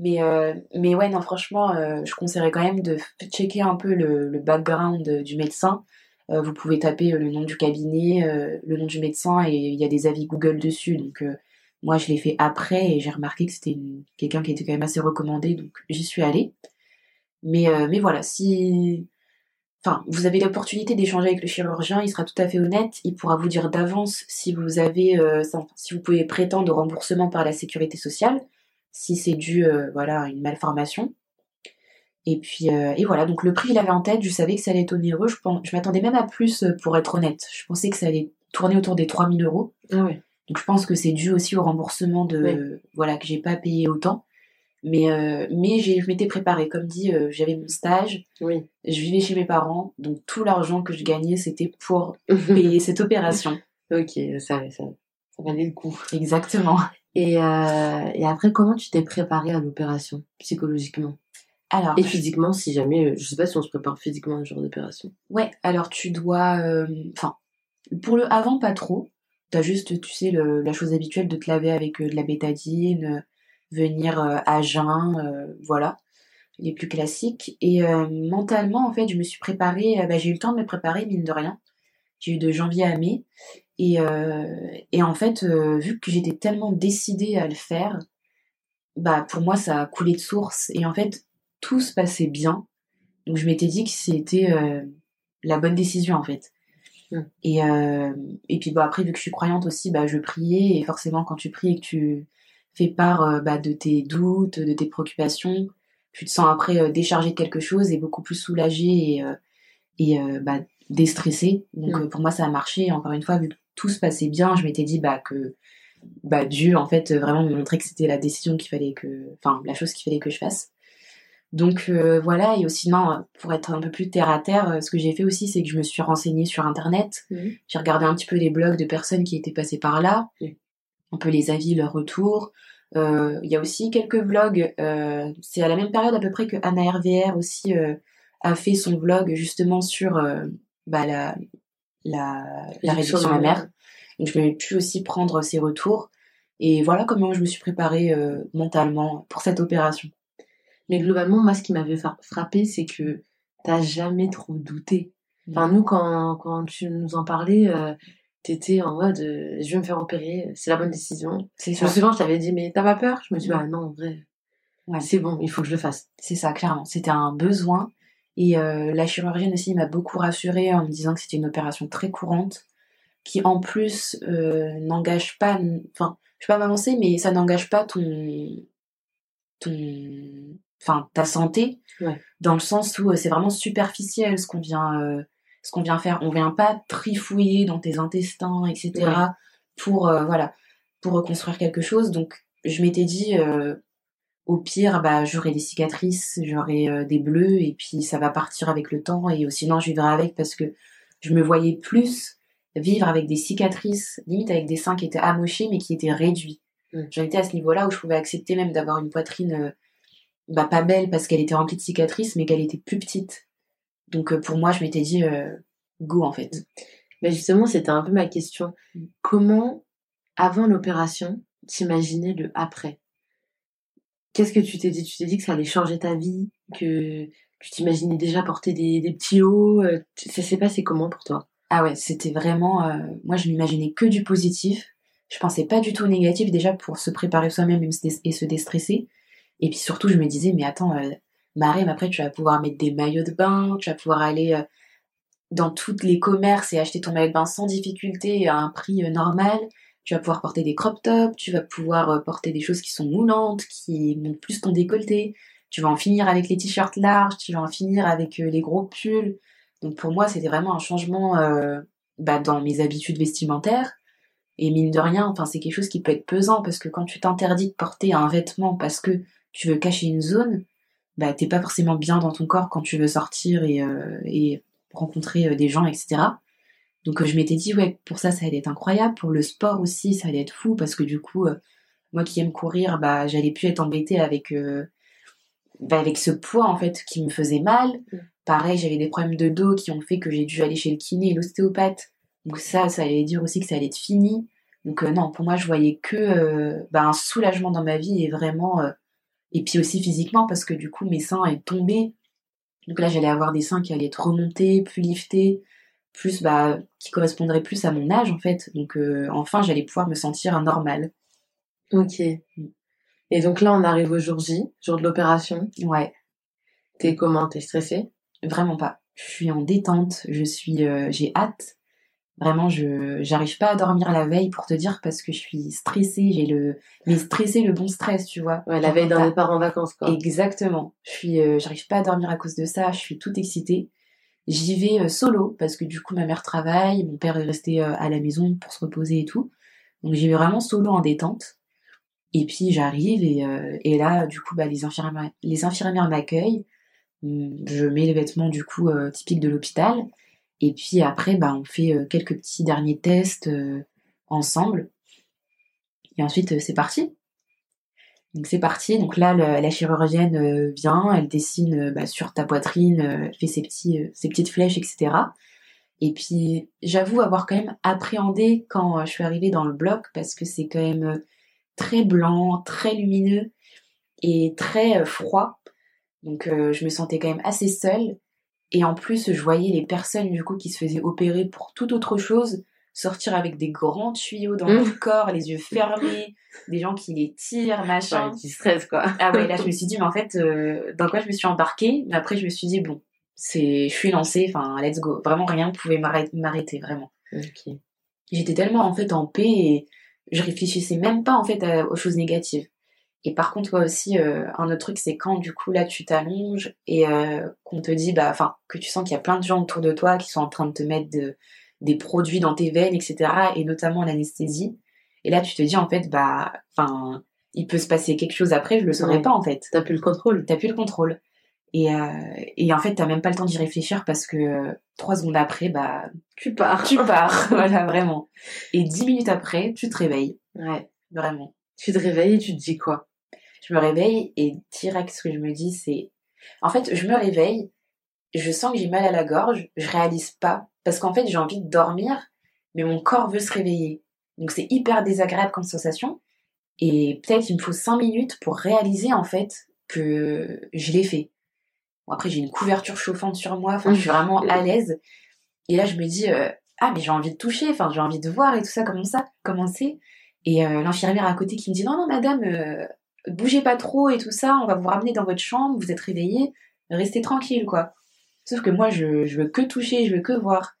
Mais, euh, mais ouais, non, franchement, euh, je conseillerais quand même de checker un peu le, le background euh, du médecin. Vous pouvez taper le nom du cabinet, le nom du médecin, et il y a des avis Google dessus. Donc, moi, je l'ai fait après et j'ai remarqué que c'était quelqu'un qui était quand même assez recommandé, donc j'y suis allée. Mais, mais voilà, si. Enfin, vous avez l'opportunité d'échanger avec le chirurgien, il sera tout à fait honnête, il pourra vous dire d'avance si vous avez, si vous pouvez prétendre au remboursement par la sécurité sociale, si c'est dû, euh, voilà, à une malformation. Et puis, euh, et voilà, donc le prix, il avait en tête, je savais que ça allait être onéreux, je, pense, je m'attendais même à plus euh, pour être honnête. Je pensais que ça allait tourner autour des 3000 euros. Ah ouais. Donc je pense que c'est dû aussi au remboursement de, voilà, que j'ai pas payé autant. Mais, euh, mais j'ai, je m'étais préparée, comme dit, euh, j'avais mon stage, Oui. je vivais chez mes parents, donc tout l'argent que je gagnais, c'était pour payer cette opération. ok, ça, ça, ça valait le coup. Exactement. Et, euh, et après, comment tu t'es préparée à l'opération, psychologiquement? Alors, Et physiquement, si jamais, euh, je sais pas si on se prépare physiquement à ce genre d'opération. ouais, alors tu dois, euh, enfin, pour le avant, pas trop. T'as juste, tu sais, le- la chose habituelle de te laver avec euh, de la bétadine, euh, venir à jeun, voilà, les plus classiques. Et mentalement, en fait, je me suis préparée, bah, j'ai eu le temps de me préparer, mine de rien. J'ai eu de janvier à mai. Et, euh, et en fait, euh, vu que j'étais tellement décidée à le faire, bah pour moi, ça a coulé de source. Et en fait, tout se passait bien. Donc je m'étais dit que c'était euh, la bonne décision, en fait. Mm. Et, et puis bah, après, vu que je suis croyante aussi, bah, je priais. Et forcément, quand tu pries et que tu fais part bah, de tes doutes, de tes préoccupations, tu te sens après déchargé de quelque chose et beaucoup plus soulagé et, et bah, déstressé. Donc Mm. euh, pour moi, ça a marché. Encore une fois, vu que tout se passait bien, je m'étais dit bah, que bah, Dieu, en fait, euh, vraiment me montrait que c'était la décision qu'il fallait que. Enfin, la chose qu'il fallait que je fasse. Donc euh, voilà, et aussi, non, pour être un peu plus terre à terre, ce que j'ai fait aussi, c'est que je me suis renseignée sur Internet. Mhm. J'ai regardé un petit peu les blogs de personnes qui étaient passées par là, Oui. un peu les avis, leurs retours. Euh, Il y a aussi quelques vlogs, euh, c'est à la même période à peu près que Anna RVR aussi a fait son vlog justement sur bah, la, la, la réduction mammaire. Donc je vais pu aussi prendre ses retours. Et voilà comment je me suis préparée euh, mentalement pour cette opération. Mais globalement, moi, ce qui m'avait frappé, c'est que t'as jamais trop douté. Enfin, nous, quand, quand tu nous en parlais, euh, t'étais en mode, euh, je vais me faire opérer, c'est la bonne décision. C'est Je me souviens, je t'avais dit, mais t'as pas peur? Je me dis, bah non, en vrai, Ouais. c'est bon, il faut que je le fasse. C'est ça, clairement. C'était un besoin. Et euh, la chirurgienne aussi m'a beaucoup rassurée en me disant que c'était une opération très courante, qui en plus euh, n'engage pas, enfin, je vais pas m'avancer, mais ça n'engage pas ton, ton, enfin, ta santé, Ouais. dans le sens où euh, c'est vraiment superficiel ce qu'on vient, ce qu'on vient faire. On vient pas trifouiller dans tes intestins, etc. Ouais. pour, voilà, pour reconstruire quelque chose. Donc, je m'étais dit, au pire, bah, j'aurai des cicatrices, j'aurai euh, des bleus, et puis ça va partir avec le temps, et sinon je vivrai avec parce que je me voyais plus vivre avec des cicatrices, limite avec des seins qui étaient amochés, mais qui étaient réduits. Mm. J'en étais à ce niveau-là où je pouvais accepter même d'avoir une poitrine euh, bah, pas belle parce qu'elle était remplie de cicatrices, mais qu'elle était plus petite. Donc euh, pour moi, je m'étais dit, euh, go en fait. Mais justement, c'était un peu ma question. Mm. Comment, avant l'opération, t'imaginais le après? Qu'est-ce que tu t'es dit? Tu t'es dit que ça allait changer ta vie Que tu t'imaginais déjà porter des, petits hauts euh, Ça s'est passé comment pour toi? Ah ouais, c'était vraiment. euh, moi, je m'imaginais que du positif. Je pensais pas du tout au négatif, déjà pour se préparer soi-même et, se déstresser. Et puis surtout, je me disais, mais attends, euh, Marème, après, tu vas pouvoir mettre des maillots de bain, tu vas pouvoir aller euh, dans tous les commerces et acheter ton maillot de bain sans difficulté à un prix normal. Tu vas pouvoir porter des crop tops, tu vas pouvoir euh, porter des choses qui sont moulantes, qui montent plus ton décolleté. Tu vas en finir avec les t-shirts larges, tu vas en finir avec euh, les gros pulls. Donc pour moi, c'était vraiment un changement euh, bah, dans mes habitudes vestimentaires. Et mine de rien, enfin, c'est quelque chose qui peut être pesant parce que quand tu t'interdis de porter un vêtement parce que tu veux cacher une zone, bah, t'es pas forcément bien dans ton corps quand tu veux sortir et, rencontrer des gens, etc. Donc euh, je m'étais dit, ouais, pour ça, ça allait être incroyable. Pour le sport aussi, ça allait être fou parce que du coup, euh, moi qui aime courir, bah, j'allais plus être embêtée avec, euh, bah, avec ce poids en fait qui me faisait mal. Mm. Pareil, j'avais des problèmes de dos qui ont fait que j'ai dû aller chez le kiné et l'ostéopathe. Donc ça, ça allait dire aussi que ça allait être fini. Donc euh, non, pour moi, je voyais que euh, bah, un soulagement dans ma vie et vraiment... euh, et puis aussi physiquement parce que du coup, mes seins allaient tomber. Donc là, j'allais avoir des seins qui allaient être remontés, plus liftés, plus bah, qui correspondraient plus à mon âge en fait. Donc euh, enfin, j'allais pouvoir me sentir normal. Ok. Et donc là, on arrive au jour J, jour de l'opération. Ouais, T'es comment? T'es stressée? Vraiment pas. Je suis en détente, je suis, euh, j'ai hâte. Vraiment, je j'arrive pas à dormir la veille pour te dire parce que je suis stressée. J'ai le, mais stressé le bon stress, tu vois. Ouais, la veille d'un départ en vacances, quoi. Exactement. Je suis, euh, j'arrive pas à dormir à cause de ça. Je suis toute excitée. J'y vais euh, solo parce que du coup ma mère travaille, mon père est resté euh, à la maison pour se reposer et tout. Donc j'y vais vraiment solo en détente. Et puis j'arrive et, euh, là du coup bah, les infirmières, m'accueillent. Hum, Je mets les vêtements du coup typiques de l'hôpital. Et puis après bah on fait quelques petits derniers tests ensemble. Et ensuite c'est parti. Donc c'est parti. Donc là, la chirurgienne euh, vient, elle dessine euh, bah, sur ta poitrine, euh, elle fait ses, euh, petites flèches, etc. Et puis j'avoue avoir quand même appréhendé quand euh, je suis arrivée dans le bloc parce que c'est quand même euh, très blanc, très lumineux et très euh, froid. Donc euh, je me sentais quand même assez seule. Et en plus, je voyais les personnes du coup qui se faisaient opérer pour toute autre chose sortir avec des grands tuyaux dans leur corps, les yeux fermés, des gens qui les tirent, machin. Ouais, tu stresses, quoi. Ah ouais, là je me suis dit, mais en fait, euh, dans quoi je me suis embarquée? Mais après, je me suis dit, bon, c'est, je suis lancée, enfin, let's go. Vraiment, rien ne pouvait m'arrêter, vraiment. Ok. J'étais tellement en fait en paix et je réfléchissais même pas en fait à- aux choses négatives. Et par contre, toi aussi, euh, un autre truc, c'est quand du coup là tu t'allonges et euh, qu'on te dit, bah, enfin, que tu sens qu'il y a plein de gens autour de toi qui sont en train de te mettre de- des produits dans tes veines, etc. Et notamment l'anesthésie. Et là, tu te dis en fait, bah, enfin, il peut se passer quelque chose après, je le saurais Ouais. pas en fait. T'as plus le contrôle. T'as plus le contrôle. Et, euh, et en fait, t'as même pas le temps d'y réfléchir parce que euh, trois secondes après, bah, Tu pars. tu pars. voilà, vraiment. Et dix minutes après, tu te réveilles. Ouais. Vraiment. Tu te réveilles et tu te dis quoi? Je me réveille et direct, ce que je me dis, c'est. En fait, je me réveille, je sens que j'ai mal à la gorge, je réalise pas. Parce qu'en fait, j'ai envie de dormir, mais mon corps veut se réveiller. Donc, c'est hyper désagréable comme sensation. Et peut-être il me faut cinq minutes pour réaliser, en fait, que je l'ai fait. Bon, après, j'ai une couverture chauffante sur moi, enfin, je suis vraiment à l'aise. Et là, je me dis, euh, ah, mais j'ai envie de toucher, enfin, j'ai envie de voir et tout ça, comment ça, comment c'est. Et euh, l'infirmière à côté qui me dit, non, non, madame, euh, bougez pas trop et tout ça, on va vous ramener dans votre chambre, vous êtes réveillés, restez tranquille, quoi. Sauf que moi, je, je veux que toucher, je veux que voir.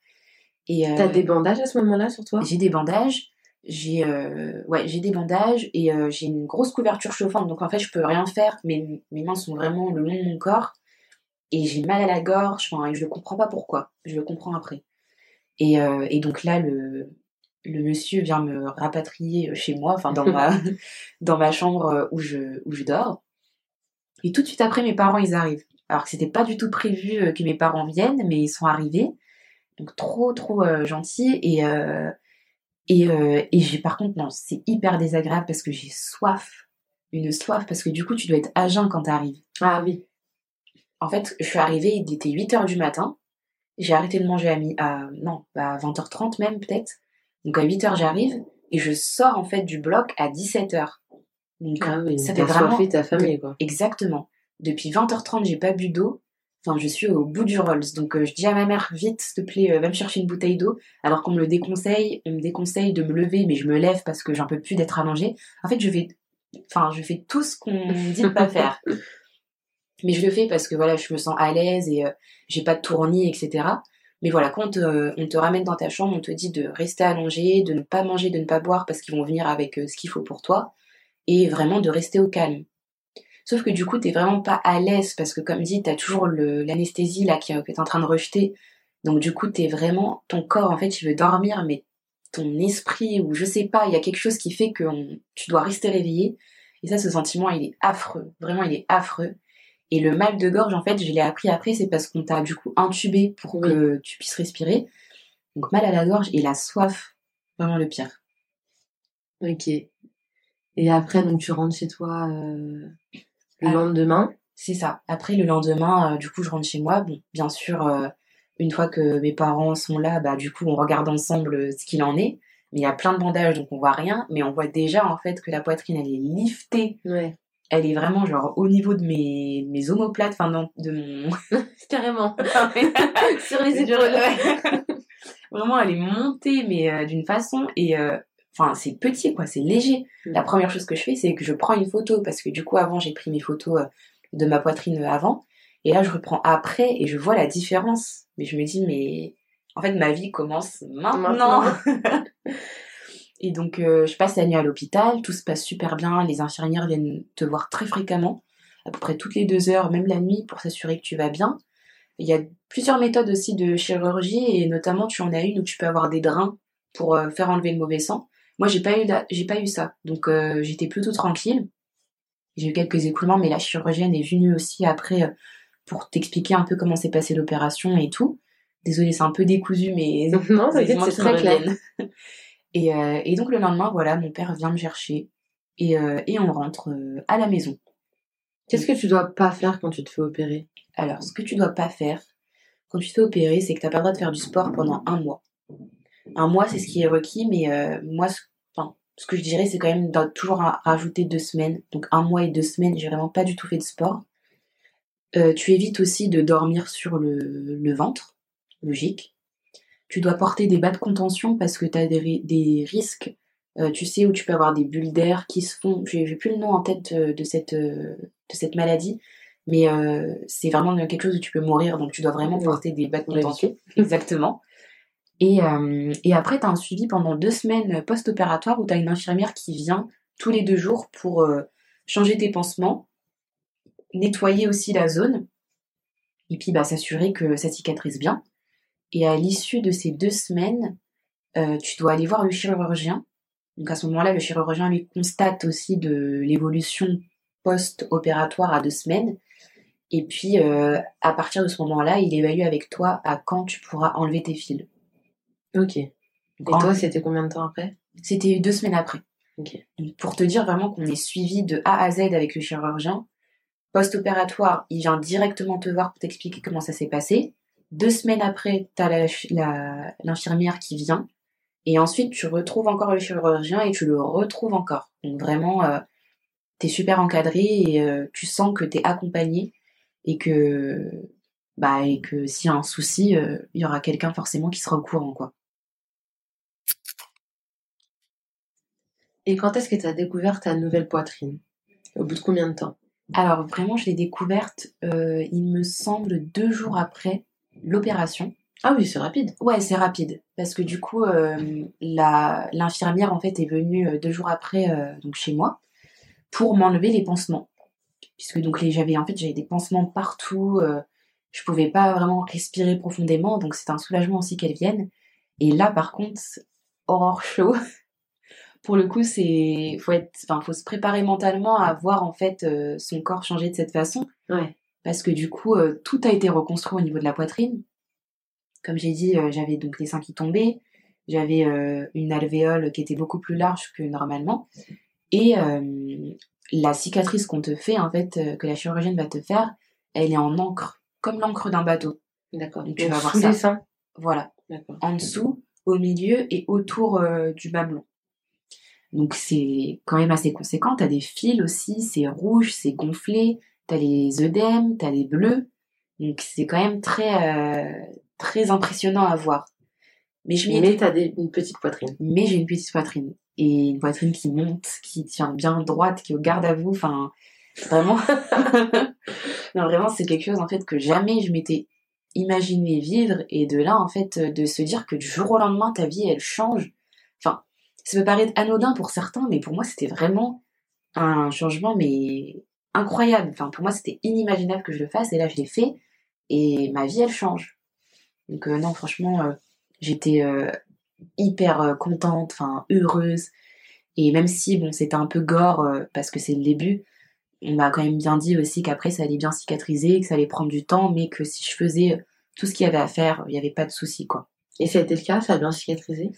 Et euh, T'as des bandages à ce moment-là sur toi? J'ai des bandages, j'ai euh, ouais, j'ai des bandages et euh, j'ai une grosse couverture chauffante, donc en fait, je peux rien faire. Mes, mes mains sont vraiment le long de mon corps et j'ai mal à la gorge, enfin, et je ne comprends pas pourquoi. Je le comprends après. Et, et donc là, le, le monsieur vient me rapatrier chez moi, enfin dans ma dans ma chambre où je où je dors. Et tout de suite après, mes parents ils arrivent. Alors que c'était pas du tout prévu euh, que mes parents viennent, mais ils sont arrivés. Donc trop trop euh, gentils et euh, et, et j'ai par contre non, c'est hyper désagréable parce que j'ai soif, une soif parce que du coup tu dois être à jeun quand t'arrives. Ah oui. En fait, je suis arrivée, il était 8 h du matin. J'ai arrêté de manger à mi à non, à 20h30 même peut-être. Donc à 8 h j'arrive et je sors en fait du bloc à 17 h Donc ah oui, ça fait vraiment ta famille quoi. Exactement. Depuis 20h30, j'ai pas bu d'eau. Enfin, je suis au bout du Rolls. Donc, euh, je dis à ma mère, vite, s'il te plaît, euh, va me chercher une bouteille d'eau. Alors qu'on me le déconseille, on me déconseille de me lever, mais je me lève parce que j'en peux plus d'être allongée. En fait, je fais, enfin, je fais tout ce qu'on me dit de pas faire. Mais je le fais parce que voilà, je me sens à l'aise et euh, j'ai pas de tournis, etc. Mais voilà, quand on te ramène dans ta chambre, on te dit de rester allongé, de ne pas manger, de ne pas boire parce qu'ils vont venir avec ce qu'il faut pour toi, et vraiment de rester au calme. Sauf que du coup, t'es vraiment pas à l'aise parce que comme dit, t'as toujours l'anesthésie là qui, est en train de rejeter. Donc du coup, t'es vraiment, ton corps en fait, il veut dormir, mais ton esprit ou je sais pas, il y a quelque chose qui fait que tu dois rester réveillé. Et ça, ce sentiment, il est affreux. Vraiment, il est affreux. Et le mal de gorge, en fait, je l'ai appris après, c'est parce qu'on t'a du coup intubé pour que tu puisses respirer. Donc mal à la gorge et la soif, vraiment le pire. Ok. Et après, donc tu rentres chez toi euh, le lendemain C'est ça. Après, le lendemain, euh, du coup, je rentre chez moi. Bon, bien sûr, euh, une fois que mes parents sont là, bah, du coup, on regarde ensemble euh, ce qu'il en est. Mais il y a plein de bandages, donc on voit rien. Mais on voit déjà, en fait, que la poitrine, elle est liftée. Ouais. Elle est vraiment, genre, au niveau de mes, mes omoplates, enfin, de mon... Carrément. Sur les épaules. vraiment, elle est montée, mais d'une façon... Et Enfin, c'est petit, quoi, c'est léger. Mm. La première chose que je fais, c'est que je prends une photo, parce que du coup, avant, j'ai pris mes photos euh, de ma poitrine avant. Et là, je reprends après et je vois la différence. Mais je me dis, mais en fait, ma vie commence maintenant. et donc, euh, je passe la nuit à l'hôpital, tout se passe super bien. Les infirmières viennent te voir très fréquemment, à peu près toutes les deux heures, même la nuit, pour s'assurer que tu vas bien. Il y a plusieurs méthodes aussi de chirurgie, et notamment, tu en as une où tu peux avoir des drains pour euh, faire enlever le mauvais sang. Moi, j'ai pas eu, j'ai pas eu ça. Donc, euh, j'étais plutôt tranquille. J'ai eu quelques écoulements, mais la chirurgienne est venue aussi après euh, pour t'expliquer un peu comment s'est passée l'opération et tout. Désolée, c'est un peu décousu, mais non, c'est très clair. Et, euh, et, donc le lendemain, voilà, mon père vient me chercher et, et on rentre à la maison. Qu'est-ce que tu dois pas faire quand tu te fais opérer? Alors, ce que tu dois pas faire quand tu te fais opérer, c'est que t'as pas le droit de faire du sport pendant un mois. Un mois, c'est ce qui est requis, mais euh, moi, ce, enfin, ce que je dirais, c'est quand même toujours rajouter deux semaines. Donc un mois et deux semaines, j'ai vraiment pas du tout fait de sport. Euh, tu évites aussi de dormir sur le, le, ventre, logique. Tu dois porter des bas de contention parce que tu as des, des risques, euh, tu sais, où tu peux avoir des bulles d'air qui se font. J'ai plus le nom en tête de cette, de cette maladie, mais c'est vraiment quelque chose où tu peux mourir, donc tu dois vraiment porter des bas de contention. Exactement. Et, euh, et après, tu as un suivi pendant deux semaines post-opératoire où tu as une infirmière qui vient tous les deux jours pour euh, changer tes pansements, nettoyer aussi la zone, et puis bah, s'assurer que ça cicatrise bien. Et à l'issue de ces deux semaines, euh, tu dois aller voir le chirurgien. Donc à ce moment-là, le chirurgien lui constate aussi de l'évolution post-opératoire à deux semaines. Et puis, euh, à partir de ce moment-là, il évalue avec toi à quand tu pourras enlever tes fils. Ok. Et toi, c'était combien de temps après? C'était deux semaines après. Ok. pour te dire vraiment qu'on est suivi de A à Z avec le chirurgien. Post-opératoire, il vient directement te voir pour t'expliquer comment ça s'est passé. Deux semaines après, t'as l'infirmière la, qui vient. Et ensuite, tu retrouves encore le chirurgien et tu le retrouves encore. Donc vraiment, euh, t'es super encadré et euh, tu sens que t'es accompagné et que bah et que s'il y a un souci, euh, il y aura quelqu'un forcément qui sera au courant quoi. Et quand est-ce que tu as découvert ta nouvelle poitrine? Au bout de combien de temps? Alors vraiment, je l'ai découverte, euh, il me semble, deux jours après l'opération. Ah oui, c'est rapide. Ouais, c'est rapide. Parce que du coup, euh, l'infirmière, en fait, est venue euh, deux jours après, euh, donc chez moi, pour m'enlever les pansements. Puisque donc j'avais, en fait, j'avais des pansements partout, je pouvais pas vraiment respirer profondément, donc c'était un soulagement aussi qu'elle vienne. Et là, par contre, horreur chaud. Pour le coup, c'est, faut être, enfin, faut se préparer mentalement à voir, en fait, euh, son corps changer de cette façon Ouais. parce que du coup, euh, tout a été reconstruit au niveau de la poitrine. Comme j'ai dit, euh, j'avais donc les seins qui tombaient, j'avais une alvéole qui était beaucoup plus large que normalement, et la cicatrice qu'on te fait, en fait, que la chirurgienne va te faire, elle est en encre, comme l'encre d'un bateau. D'accord. Donc, tu vas voir ça. les seins. Voilà, en dessous, au milieu et autour du mamelon. Donc c'est quand même assez conséquent. T'as des fils aussi, c'est rouge, c'est gonflé. T'as les œdèmes, t'as les bleus. Donc c'est quand même très euh, très impressionnant à voir. Mais je Mais t'as des- une petite poitrine. mais j'ai une petite poitrine et une poitrine qui monte, qui tient bien droite, qui est au garde à vous. Enfin, vraiment, non vraiment c'est quelque chose en fait que jamais je m'étais imaginé vivre et de là en fait de se dire que du jour au lendemain ta vie elle change. Ça peut paraître anodin pour certains, mais pour moi c'était vraiment un changement mais incroyable. Enfin pour moi c'était inimaginable que je le fasse et là je l'ai fait et ma vie elle change. Donc euh, non franchement euh, j'étais euh, hyper contente, enfin heureuse. Et même si bon c'était un peu gore parce que c'est le début, on m'a quand même bien dit aussi qu'après ça allait bien cicatriser, que ça allait prendre du temps, mais que si je faisais tout ce qu'il y avait à faire, il n'y avait pas de souci quoi. Et ça a été le cas, ça a bien cicatrisé?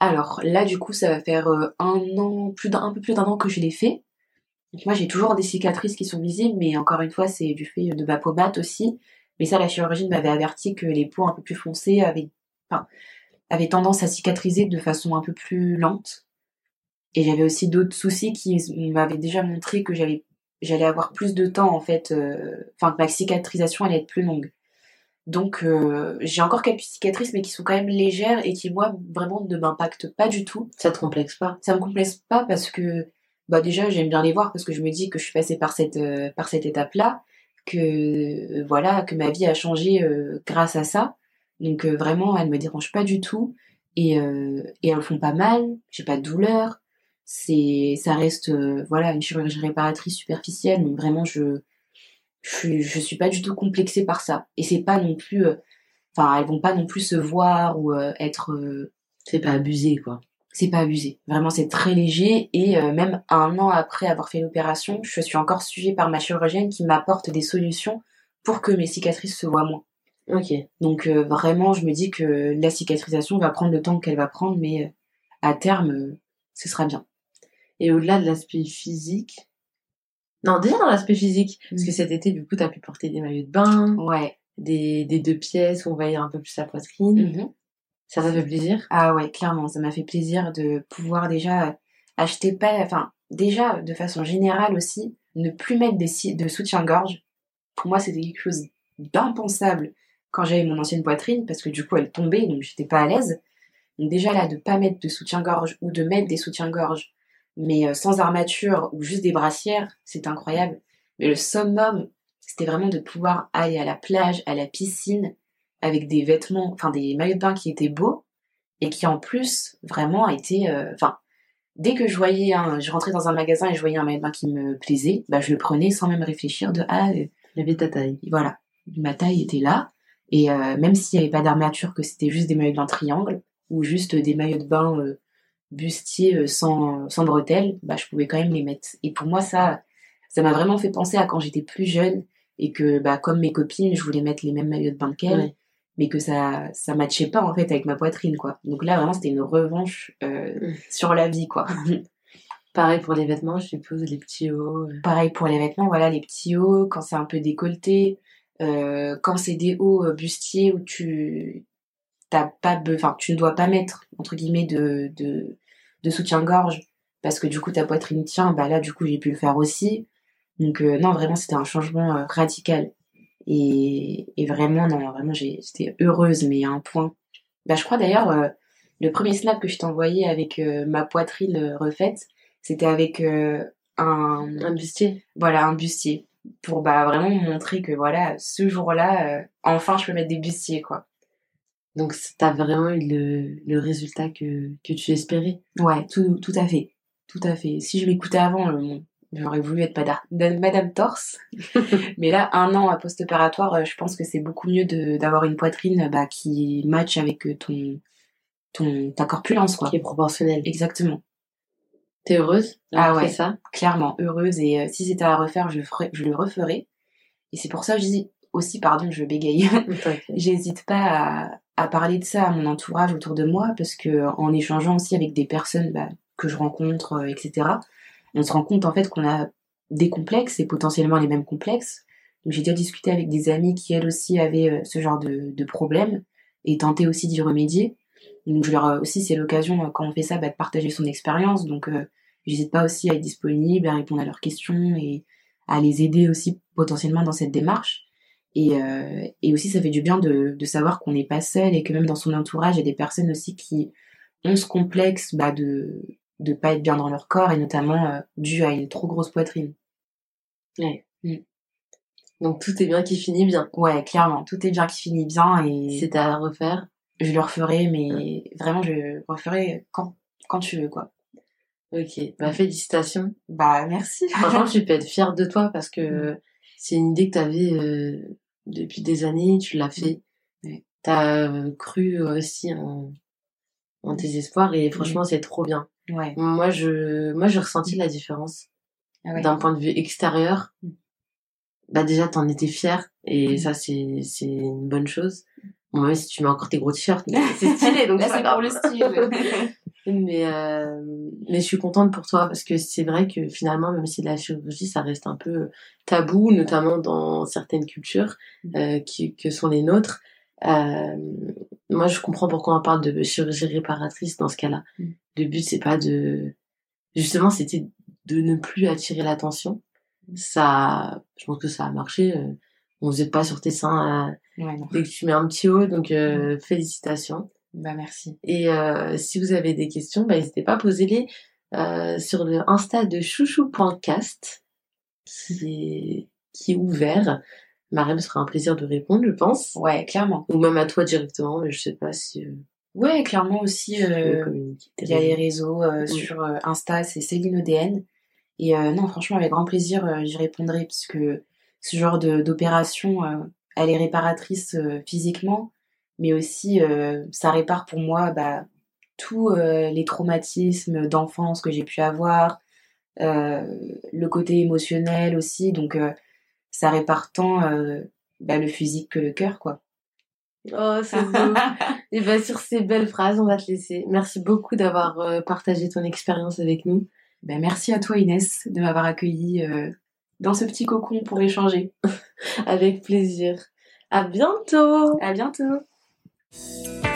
Alors là du coup ça va faire euh, un an, plus d'un un peu plus d'un an que je l'ai fait. Moi j'ai toujours des cicatrices qui sont visibles, mais encore une fois c'est du fait de ma peau mate aussi. Mais ça la chirurgienne m'avait averti que les peaux un peu plus foncées avaient, enfin, avaient tendance à cicatriser de façon un peu plus lente. Et j'avais aussi d'autres soucis qui m'avaient déjà montré que j'allais j'allais avoir plus de temps en fait, euh, enfin que ma cicatrisation allait être plus longue. Donc euh, j'ai encore quelques cicatrices mais qui sont quand même légères et qui moi vraiment ne m'impactent pas du tout. Ça te complexe pas? Ça me complexe pas parce que bah déjà j'aime bien les voir parce que je me dis que je suis passée par cette euh, par cette étape là, que euh, voilà que ma vie a changé euh, grâce à ça. Donc euh, vraiment elles me dérangent pas du tout et euh, et elles font pas mal. J'ai pas de douleur. C'est ça reste voilà une chirurgie réparatrice superficielle donc vraiment je je suis, je suis pas du tout complexée par ça. Et c'est pas non plus, euh, enfin, elles vont pas non plus se voir ou euh, être, euh, C'est pas abusé, quoi. c'est pas abusé. Vraiment, c'est très léger. Et euh, même un an après avoir fait l'opération, je suis encore suivie par ma chirurgienne qui m'apporte des solutions pour que mes cicatrices se voient moins. Ok. Donc euh, vraiment, je me dis que la cicatrisation va prendre le temps qu'elle va prendre, mais euh, à terme, ce sera bien. Et au-delà de l'aspect physique. Non, déjà dans l'aspect physique. Parce que Mm. cet été, du coup, t'as pu porter des maillots de bain, Ouais. des, des deux pièces où on voyait un peu plus la poitrine. Mhm. Ça, ça fait plaisir. Ah ouais, clairement, ça m'a fait plaisir de pouvoir déjà acheter pas, enfin, déjà, de façon générale aussi, ne plus mettre de soutien-gorge. Pour moi, c'était quelque chose d'impensable quand j'avais mon ancienne poitrine, parce que du coup, elle tombait, donc j'étais pas à l'aise. Donc déjà là, de pas mettre de soutien-gorge ou de mettre des soutiens-gorge, mais euh, sans armature ou juste des brassières, c'est incroyable. Mais le summum, c'était vraiment de pouvoir aller à la plage, à la piscine, avec des vêtements, enfin des maillots de bain qui étaient beaux, et qui en plus vraiment étaient, euh, enfin, dès que je voyais un, je rentrais dans un magasin et je voyais un maillot de bain qui me plaisait, bah je le prenais sans même réfléchir de ah euh, Il y avait ta taille. voilà, ma taille était là. Et euh, même s'il n'y avait pas d'armature, que c'était juste des maillots de bain triangle ou juste des maillots de bain euh, bustiers euh, sans, sans bretelles, bah, je pouvais quand même les mettre. Et pour moi, ça ça m'a vraiment fait penser à quand j'étais plus jeune et que, bah, comme mes copines, je voulais mettre les mêmes maillots de bain qu'elles, Ouais. mais que ça ça matchait pas en fait avec ma poitrine, quoi. Donc là, vraiment, c'était une revanche euh, sur la vie, quoi. Pareil pour les vêtements, je suppose, les petits hauts. euh. Pareil pour les vêtements, voilà, les petits hauts, quand c'est un peu décolleté, euh, quand c'est des hauts euh, bustiers où tu t'as pas, enfin, tu ne dois pas mettre entre guillemets de de, de soutien-gorge parce que du coup ta poitrine tient, bah là du coup j'ai pu le faire aussi. Donc euh, non, vraiment c'était un changement euh, radical et, et vraiment non, vraiment j'étais heureuse mais à un point. Bah je crois d'ailleurs euh, le premier snap que je t'ai envoyé avec ma poitrine refaite, c'était avec un, Un bustier. voilà, un bustier. Pour bah, vraiment montrer que voilà, ce jour-là, enfin, je peux mettre des bustiers, quoi. Donc, c- t'as vraiment eu le, le résultat que, que tu espérais. Ouais, tout, tout à fait. Tout à fait. Si je m'écoutais avant, euh, j'aurais voulu être Madame, Madame Torse. Mais là, un an à post-opératoire, euh, je pense que c'est beaucoup mieux d'avoir une poitrine bah, qui match avec euh, ton, ton, ta corpulence, quoi. Qui est proportionnel. Exactement. T'es heureuse Ah ouais. ça? Clairement, heureuse. Et euh, si c'était à refaire, je, ferais, je le referais. Et c'est pour ça que je dis aussi, pardon, je bégaye. J'hésite pas à, à parler de ça à mon entourage autour de moi parce que en échangeant aussi avec des personnes bah, que je rencontre, euh, etc., on se rend compte en fait qu'on a des complexes et potentiellement les mêmes complexes. J'ai déjà discuté avec des amis qui elles aussi avaient euh, ce genre de, de problème et tenté aussi d'y remédier. Donc je leur euh, aussi c'est l'occasion quand on fait ça bah, de partager son expérience. Donc euh, j'hésite pas aussi à être disponible, à répondre à leurs questions et à les aider aussi potentiellement dans cette démarche. Et, euh, et aussi, ça fait du bien de, de savoir qu'on n'est pas seul et que même dans son entourage, il y a des personnes aussi qui ont ce complexe bah, de de pas être bien dans leur corps et notamment euh, dû à une trop grosse poitrine. Donc, tout est bien qui finit bien. Ouais, clairement, tout est bien qui finit bien et C'est à refaire. je le referai, mais vraiment, je le referai quand, quand tu veux, quoi. Ok. Bah, félicitations. Bah, merci. Franchement, tu peux être fière de toi parce que c'est une idée que t'avais euh, depuis des années, tu l'as fait. Ouais. T'as euh, cru aussi en, en tes espoirs et franchement, c'est trop bien. ouais. Moi, je, moi, j'ai ressenti la différence Ah ouais. d'un point de vue extérieur. Bah, déjà, t'en étais fière et ça, c'est, c'est une bonne chose. Bon, même si tu mets encore tes gros t-shirts, mais c'est stylé, donc c'est pour le style. Mais, euh, mais je suis contente pour toi parce que c'est vrai que finalement, même si la chirurgie, ça reste un peu tabou, notamment dans certaines cultures euh, qui, que sont les nôtres. Euh, moi, je comprends pourquoi on parle de chirurgie réparatrice dans ce cas-là. Mm. Le but, c'est pas de... Justement, c'était de ne plus attirer l'attention. Ça, je pense que ça a marché. euh, On se jette pas sur tes seins euh, ouais, dès que tu mets un petit haut, donc euh, félicitations. Bah, merci. Et euh, si vous avez des questions, bah, n'hésitez pas à poser-les euh, sur le Insta de chouchou.cast qui est, qui est ouvert. Sera un plaisir de répondre, je pense. Ouais, clairement. Ou même à toi directement, mais je sais pas si euh, Ouais, clairement aussi. Euh. Il y a les réseaux euh, Oui. sur euh, Insta, c'est Céline ODN. Et euh, non, franchement, avec grand plaisir, j'y répondrai parce que ce genre d'opération, elle est réparatrice euh, physiquement, mais aussi euh, ça répare pour moi bah, tous euh, les traumatismes d'enfance que j'ai pu avoir, euh, le côté émotionnel aussi. Donc euh, ça répare tant euh, bah, le physique que le cœur, quoi. Oh, c'est beau. Et bah, sur ces belles phrases, on va te laisser. Merci beaucoup d'avoir euh, partagé ton expérience avec nous. Ben, merci à toi Inès de m'avoir accueilli euh, dans ce petit cocon pour échanger. Avec plaisir. À bientôt! À bientôt Música